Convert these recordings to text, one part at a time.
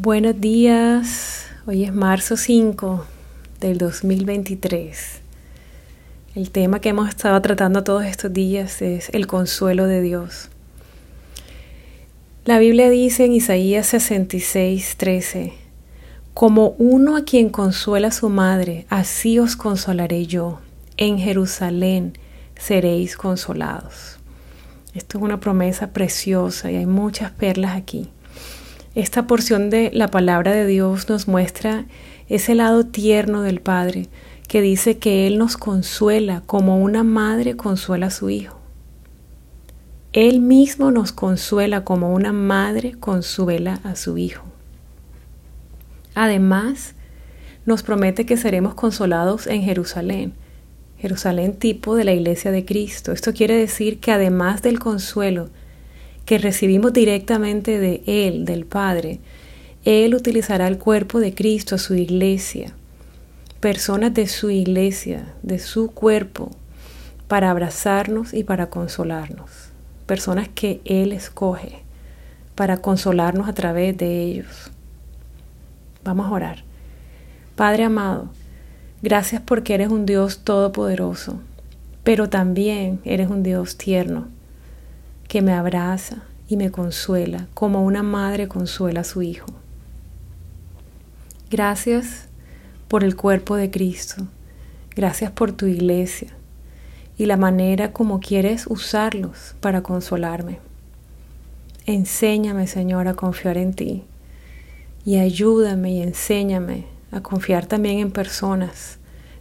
Buenos días, hoy es marzo 5 del 2023. El tema que hemos estado tratando todos estos días es el consuelo de Dios. La Biblia dice en Isaías 66, 13, como uno a quien consuela su madre, así os consolaré yo. En Jerusalén seréis consolados. Esto es una promesa preciosa y hay muchas perlas aquí. Esta porción de la palabra de Dios nos muestra ese lado tierno del Padre que dice que Él nos consuela como una madre consuela a su hijo. Él mismo nos consuela como una madre consuela a su hijo. Además, nos promete que seremos consolados en Jerusalén, Jerusalén tipo de la iglesia de Cristo. Esto quiere decir que además del consuelo que recibimos directamente de Él, del Padre, Él utilizará el cuerpo de Cristo, su iglesia, personas de su iglesia, de su cuerpo, para abrazarnos y para consolarnos. Personas que Él escoge para consolarnos a través de ellos. Vamos a orar. Padre amado, gracias porque eres un Dios todopoderoso, pero también eres un Dios tierno que me abraza y me consuela como una madre consuela a su hijo. Gracias por el cuerpo de Cristo. Gracias por tu iglesia y la manera como quieres usarlos para consolarme. Enséñame, Señor, a confiar en ti y ayúdame y enséñame a confiar también en personas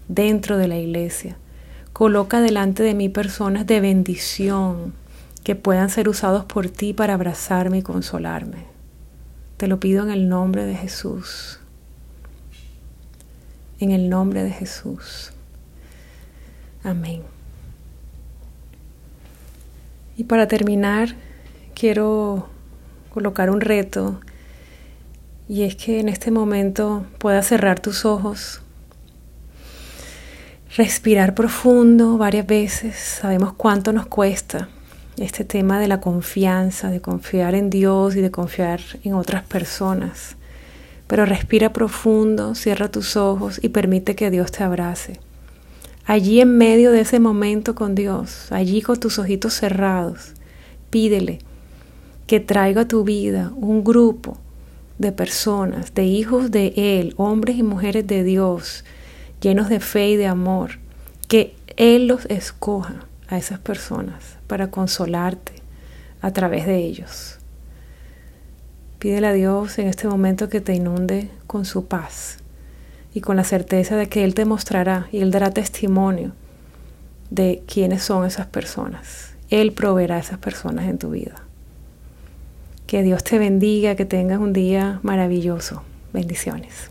dentro de la iglesia. Coloca delante de mí personas de bendición, que puedan ser usados por ti para abrazarme y consolarme. Te lo pido en el nombre de Jesús. En el nombre de Jesús. Amén. Y para terminar, quiero colocar un reto y es que en este momento puedas cerrar tus ojos, respirar profundo varias veces, sabemos cuánto nos cuesta este tema de la confianza, de confiar en Dios y de confiar en otras personas. Pero respira profundo, cierra tus ojos y permite que Dios te abrace. Allí en medio de ese momento con Dios, allí con tus ojitos cerrados, pídele que traiga a tu vida un grupo de personas, de hijos de Él, hombres y mujeres de Dios, llenos de fe y de amor, que Él los escoja a esas personas para consolarte a través de ellos. Pídele a Dios en este momento que te inunde con su paz y con la certeza de que Él te mostrará y Él dará testimonio de quiénes son esas personas. Él proveerá a esas personas en tu vida. Que Dios te bendiga, que tengas un día maravilloso. Bendiciones.